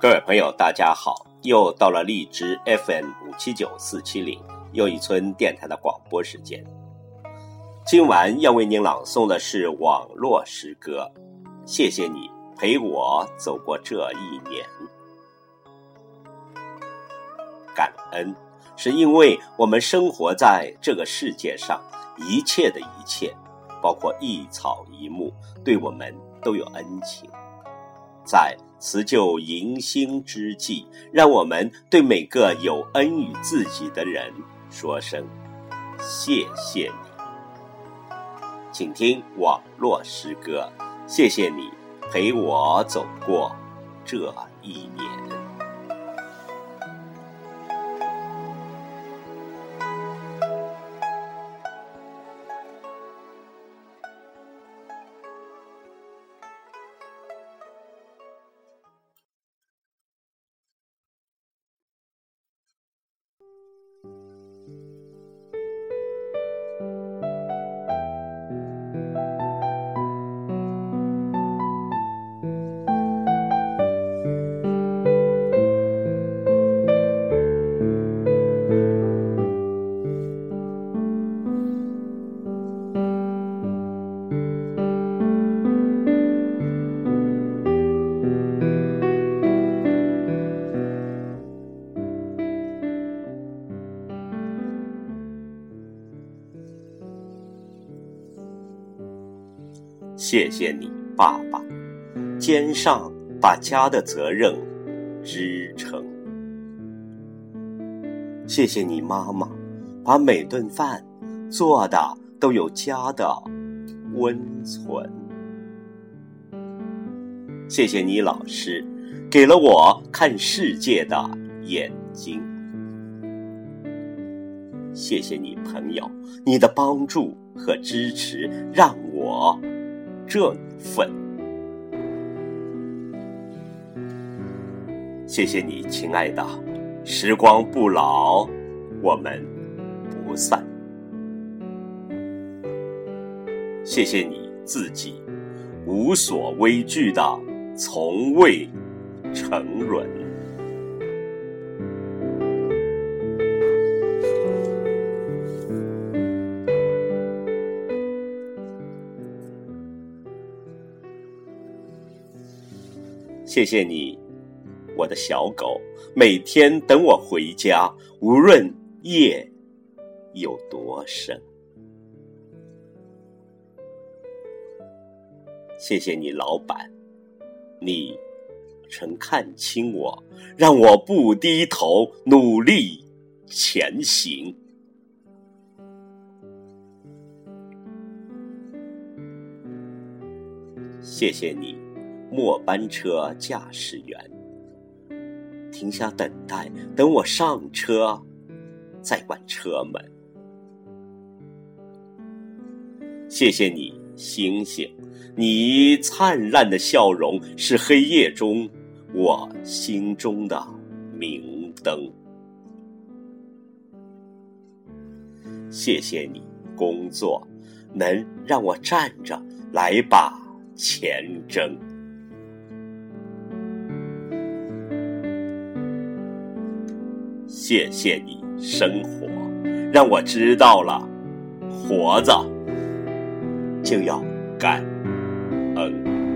各位朋友，大家好！又到了荔枝 FM 五七九四七零又一村电台的广播时间。今晚要为您朗诵的是网络诗歌。谢谢你陪我走过这一年，感恩是因为我们生活在这个世界上，一切的一切，包括一草一木，对我们都有恩情。在辞旧迎新之际，让我们对每个有恩于自己的人说声谢谢你。请听网络诗歌，谢谢你陪我走过这一年。谢谢你，爸爸，肩上把家的责任支撑。谢谢你，妈妈，把每顿饭做的都有家的温存。谢谢你，老师，给了我看世界的眼睛。谢谢你，朋友，你的帮助和支持让我。振奋。谢谢你，亲爱的，时光不老，我们不散。谢谢你自己，无所畏惧的，从未沉沦。谢谢你，我的小狗，每天等我回家，无论夜有多深。谢谢你，老板，你曾看清我，让我不低头，努力前行。谢谢你。末班车驾驶员，停下等待，等我上车，再关车门。谢谢你，星星，你灿烂的笑容是黑夜中我心中的明灯。谢谢你，工作能让我站着来把钱挣。谢谢你，生活，让我知道了，活着就要感恩。